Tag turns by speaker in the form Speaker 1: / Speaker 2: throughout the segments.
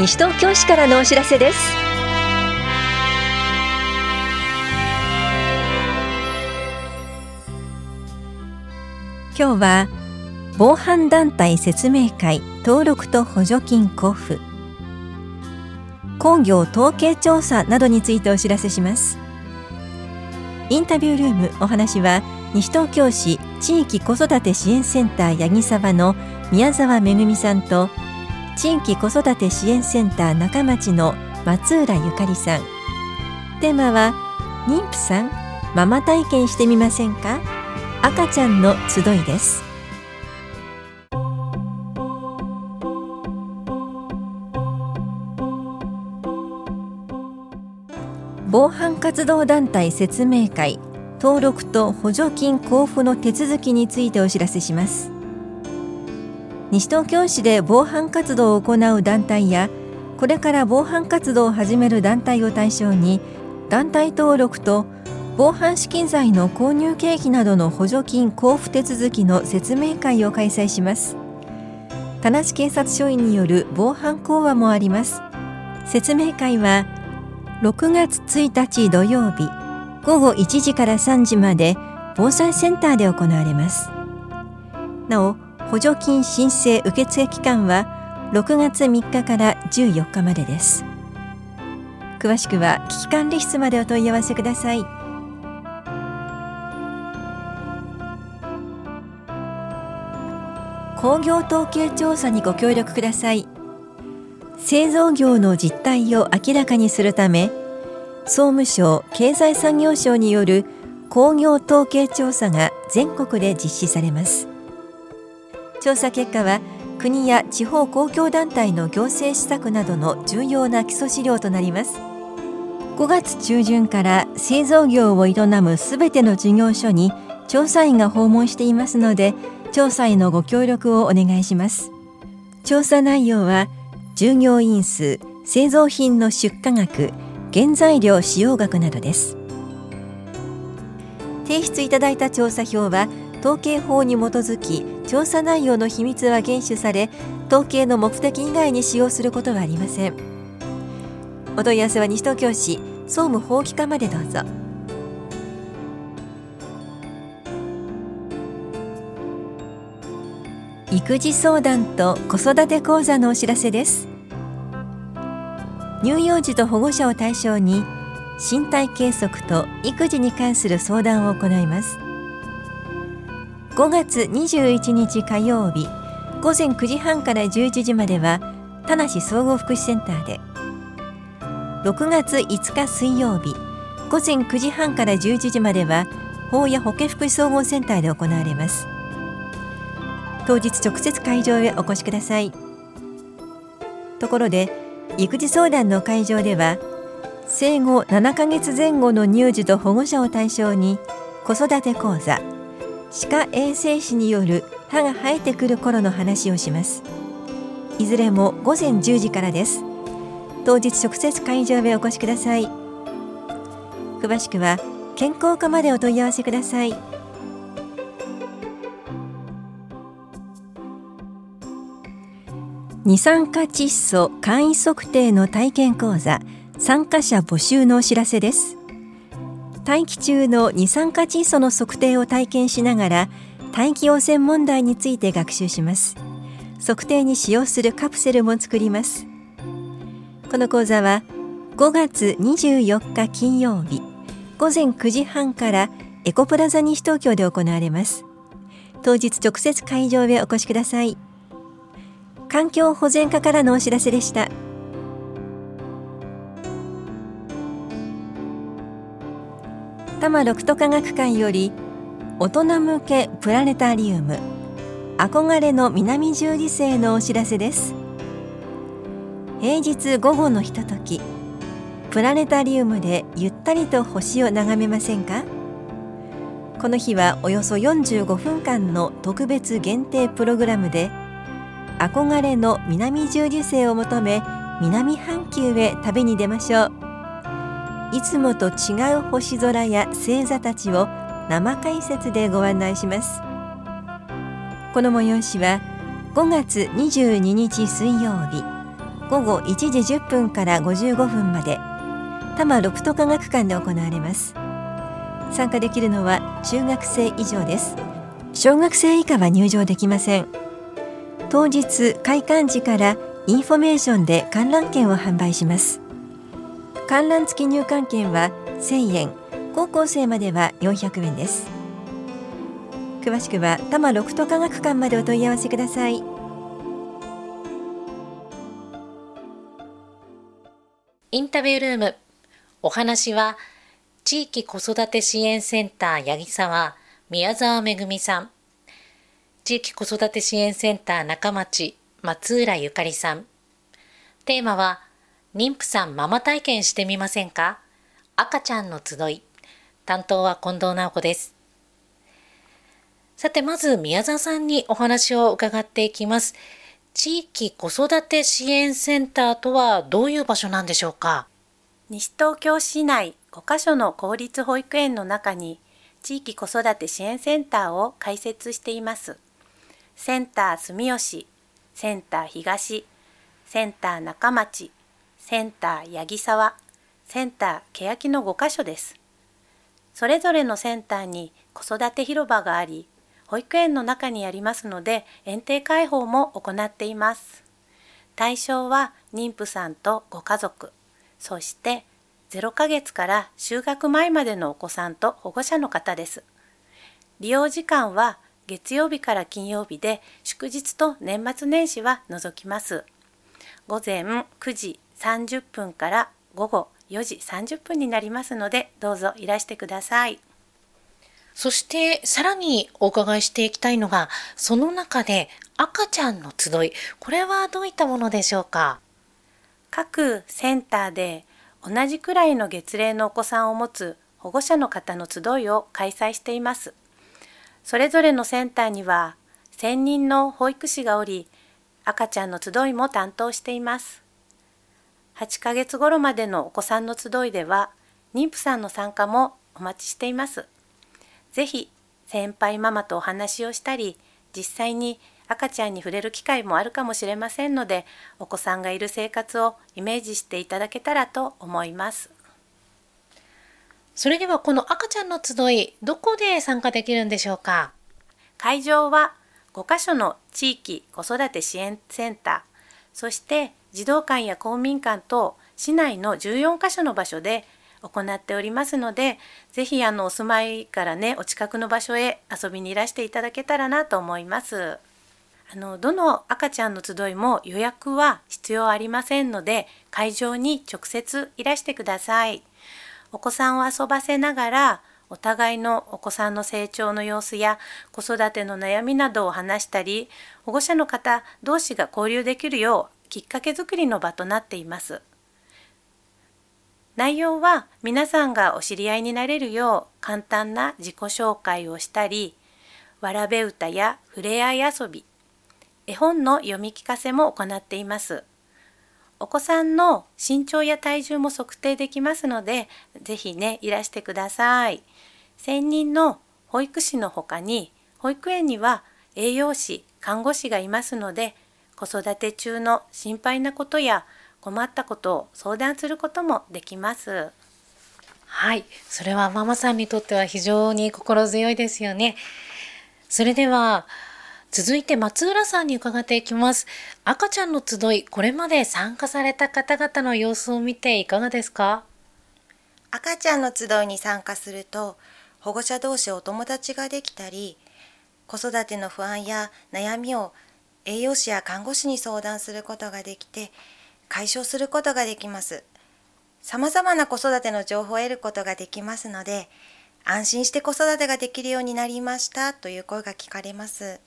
Speaker 1: 西東京市からのお知らせです。
Speaker 2: 今日は防犯団体説明会登録と補助金交付。工業統計調査などについてお知らせします。インタビュールームお話は西東京市地域子育て支援センター八木沢の宮沢めぐみさんと地域子育て支援センター中町の松浦ゆかりさん。テーマは妊婦さんママ体験してみませんか？赤ちゃんの集いです。防犯活動団体説明会登録と補助金交付の手続きについてお知らせします。西東京市で防犯活動を行う団体やこれから防犯活動を始める団体を対象に団体登録と防犯資金財の購入経費などの補助金交付手続きの説明会を開催します。田無警察署員による防犯講話もあります。説明会は6月1日土曜日午後1時から3時まで防災センターで行われます。なお補助金申請受付期間は6月3日から14日までです。詳しくは危機管理室までお問い合わせください。工業統計調査にご協力ください。製造業の実態を明らかにするため総務省経済産業省による工業統計調査が全国で実施されます。調査結果は国や地方公共団体の行政施策などの重要な基礎資料となります。5月中旬から製造業を営むすべての事業所に調査員が訪問していますので調査へのご協力をお願いします。調査内容は従業員数製造品の出荷額原材料使用額などです。提出いただいた調査票は統計法に基づき調査内容の秘密は厳守され統計の目的以外に使用することはありません。お問い合わせは西東京市総務法規課までどうぞ。育児相談と子育て講座のお知らせです。乳幼児と保護者を対象に身体計測と育児に関する相談を行います。5月21日火曜日午前9時半から11時までは田無総合福祉センターで。6月5日水曜日午前9時半から11時までは法や保健福祉総合センターで行われます。当日直接会場へお越しください。ところで育児相談の会場では生後7ヶ月前後の乳児と保護者を対象に子育て講座歯科衛生士による歯が生えてくる頃の話をします。いずれも午前10時からです。当日直接会場へお越しください。詳しくは健康課までお問い合わせください。二酸化窒素簡易測定の体験講座参加者募集のお知らせです。大気中の二酸化窒素の測定を体験しながら大気汚染問題について学習します。測定に使用するカプセルも作ります。この講座は5月24日金曜日午前9時半からエコプラザ西東京で行われます。当日直接会場へお越しください。環境保全課からのお知らせでした。多摩六都科学館より大人向けプラネタリウム憧れの南十字星のお知らせです。平日午後のひとときプラネタリウムでゆったりと星を眺めませんか？この日はおよそ45分間の特別限定プログラムで憧れの南十字星を求め南半球へ旅に出ましょう。いつもと違う星空や星座たちを生解説でご案内します。この催しは5月22日水曜日午後1時10分から55分まで多摩六都科学館で行われます。参加できるのは中学生以上です。小学生以下は入場できません。当日開館時からインフォメーションで観覧券を販売します。観覧付き入館券は1000円。高校生までは400円です。詳しくは多摩六都科学館までお問い合わせください。
Speaker 3: インタビュールーム。お話は地域子育て支援センター八木沢宮沢めぐみさん。地域子育て支援センター中町松浦ゆかりさん。テーマは妊婦さんママ体験してみませんか？赤ちゃんの集い。担当は近藤直子です。さてまず宮沢さんにお話を伺っていきます。地域子育て支援センターとはどういう場所なんでしょうか？
Speaker 4: 西東京市内5カ所の公立保育園の中に地域子育て支援センターを開設しています。センター住吉、センター東、センター中町、センター八木沢、センター欅の5カ所です。それぞれのセンターに子育て広場があり、保育園の中にありますので園庭開放も行っています。対象は妊婦さんとご家族、そして0ヶ月から就学前までのお子さんと保護者の方です。利用時間は月曜日から金曜日で祝日と年末年始は除きます。午前9時30分から午後4時30分になりますのでどうぞいらしてください。
Speaker 3: そしてさらにお伺いしていきたいのが、その中で赤ちゃんの集い、これはどういったものでしょうか？
Speaker 4: 各センターで同じくらいの月齢のお子さんを持つ保護者の方の集いを開催しています。それぞれのセンターには専任の保育士がおり、赤ちゃんの集いも担当しています。8ヶ月頃までのお子さんの集いでは、妊婦さんの参加もお待ちしています。ぜひ先輩ママとお話をしたり実際に赤ちゃんに触れる機会もあるかもしれませんのでお子さんがいる生活をイメージしていただけたらと思います。
Speaker 3: それではこの赤ちゃんの集いどこで参加できるんでしょうか？
Speaker 4: 会場は5カ所の地域子育て支援センター。そして児童館や公民館等市内の14カ所の場所で行っておりますので、ぜひあのお住まいからね、お近くの場所へ遊びにいらしていただけたらなと思います。あのどの赤ちゃんの集いも予約は必要ありませんので、会場に直接いらしてください。お子さんを遊ばせながら、お互いのお子さんの成長の様子や子育ての悩みなどを話したり、保護者の方同士が交流できるようきっかけづくりの場となっています。内容は皆さんがお知り合いになれるよう簡単な自己紹介をしたり、わらべ歌やふれあい遊び、絵本の読み聞かせも行っています。お子さんの身長や体重も測定できますので、ぜひね、いらしてください。専任の保育士の他に、保育園には栄養士、看護師がいますので、子育て中の心配なことや困ったことを相談することもできます。
Speaker 3: はい、それはママさんにとっては非常に心強いですよね。それでは続いて松浦さんに伺っていきます。赤ちゃんの集い、これまで参加された方々の様子を見ていかがですか？
Speaker 5: 赤ちゃんの集いに参加すると保護者同士お友達ができたり子育ての不安や悩みを栄養士や看護師に相談することができて解消することができます。様々な子育ての情報を得ることができますので、安心して子育てができるようになりましたという声が聞かれます。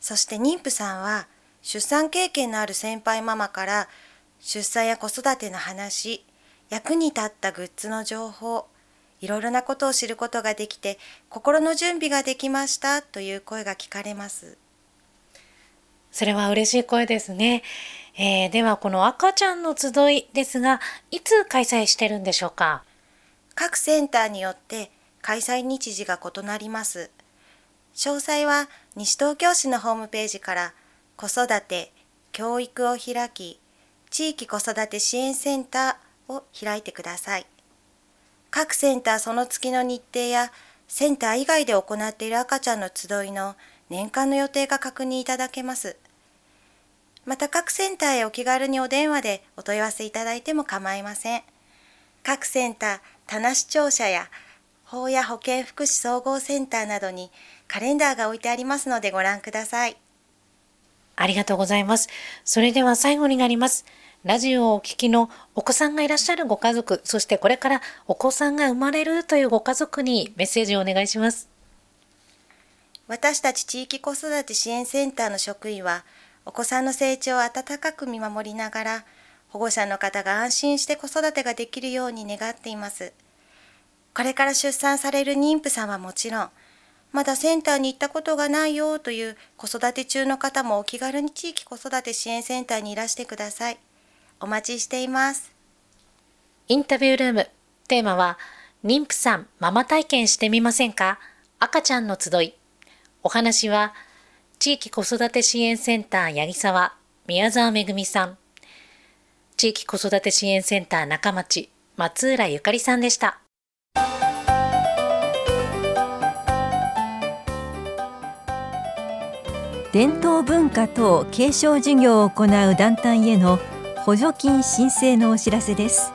Speaker 5: そして妊婦さんは出産経験のある先輩ママから出産や子育ての話、役に立ったグッズの情報、いろいろなことを知ることができて心の準備ができましたという声が聞かれます。
Speaker 3: それは嬉しい声ですね。えー、ではこの赤ちゃんの集いですが、いつ開催してるんでしょうか？
Speaker 5: 各センターによって開催日時が異なります。詳細は西東京市のホームページから子育て、教育を開き、地域子育て支援センターを開いてください。各センターその月の日程やセンター以外で行っている赤ちゃんの集いの年間の予定が確認いただけます。また各センターへお気軽にお電話でお問い合わせいただいても構いません。各センター、棚視聴者や法や保健福祉総合センターなどにカレンダーが置いてありますのでご覧ください。
Speaker 3: ありがとうございます。それでは最後になります。ラジオをお聞きのお子さんがいらっしゃるご家族、そしてこれからお子さんが生まれるというご家族にメッセージをお願いします。
Speaker 5: 私たち地域子育て支援センターの職員は、お子さんの成長を温かく見守りながら、保護者の方が安心して子育てができるように願っています。これから出産される妊婦さんはもちろん、まだセンターに行ったことがないよという子育て中の方もお気軽に地域子育て支援センターにいらしてください。お待ちしています。
Speaker 3: インタビュールーム。テーマは、妊婦さんママ体験してみませんか？赤ちゃんの集い。お話は、地域子育て支援センター八木沢、宮沢めぐみさん。地域子育て支援センター中町、松浦ゆかりさんでした。
Speaker 2: 伝統文化等継承事業を行う団体への補助金申請のお知らせです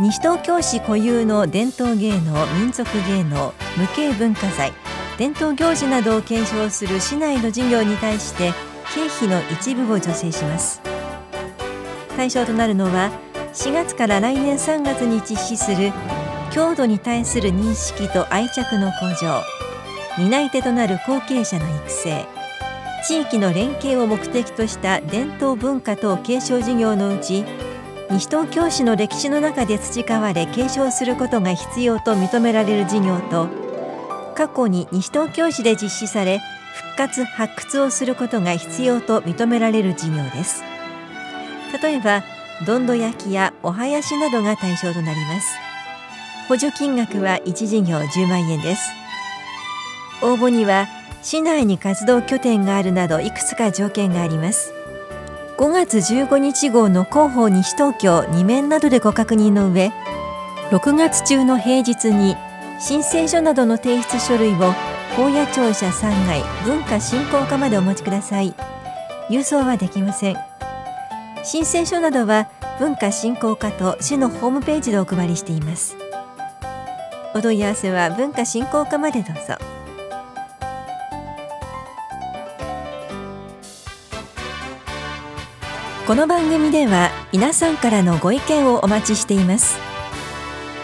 Speaker 2: 西東京市固有の伝統芸能民族芸能無形文化財伝統行事などを継承する市内の事業に対して経費の一部を助成します。対象となるのは4月から来年3月に実施する郷土に対する認識と愛着の向上担い手となる後継者の育成地域の連携を目的とした伝統文化等継承事業のうち西東京市の歴史の中で培われ継承することが必要と認められる事業と過去に西東京市で実施され復活発掘をすることが必要と認められる事業です。例えばどんど焼きやお囃子などが対象となります。補助金額は1事業10万円です。応募には市内に活動拠点があるなどいくつか条件があります。5月15日号の広報西東京2面などでご確認の上6月中の平日に申請書などの提出書類を高野庁舎3階文化振興課までお持ちください。郵送はできません。申請書などは文化振興課と市のホームページでお配りしています。お問い合わせは文化振興課までどうぞ。この番組では皆さんからのご意見をお待ちしています。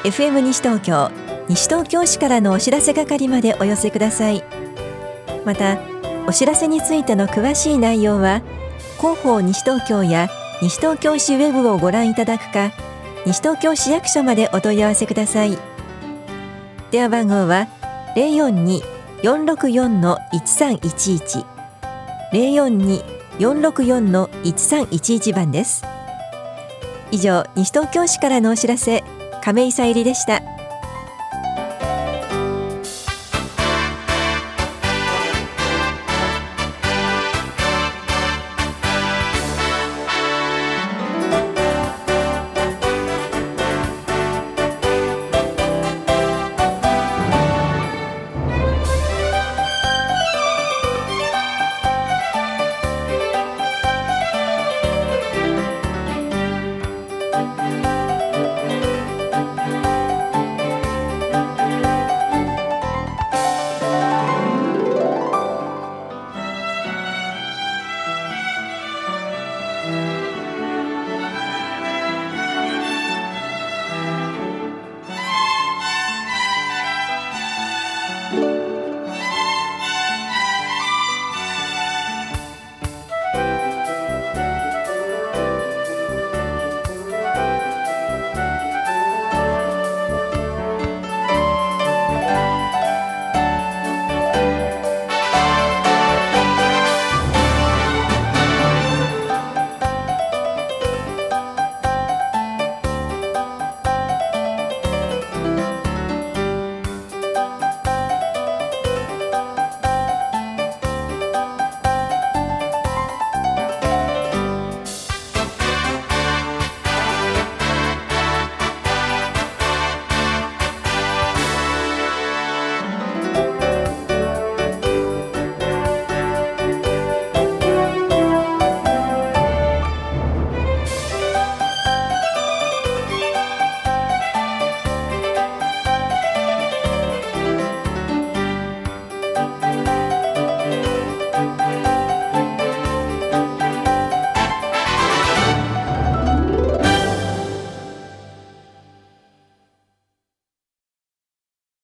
Speaker 2: FM 西東京西東京市からのお知らせ係までお寄せください。またお知らせについての詳しい内容は広報西東京や西東京市ウェブをご覧いただくか西東京市役所までお問い合わせください。電話番号は042-464-1311 042 464-1311番です。以上西東京市からのお知らせ亀井さゆりでした。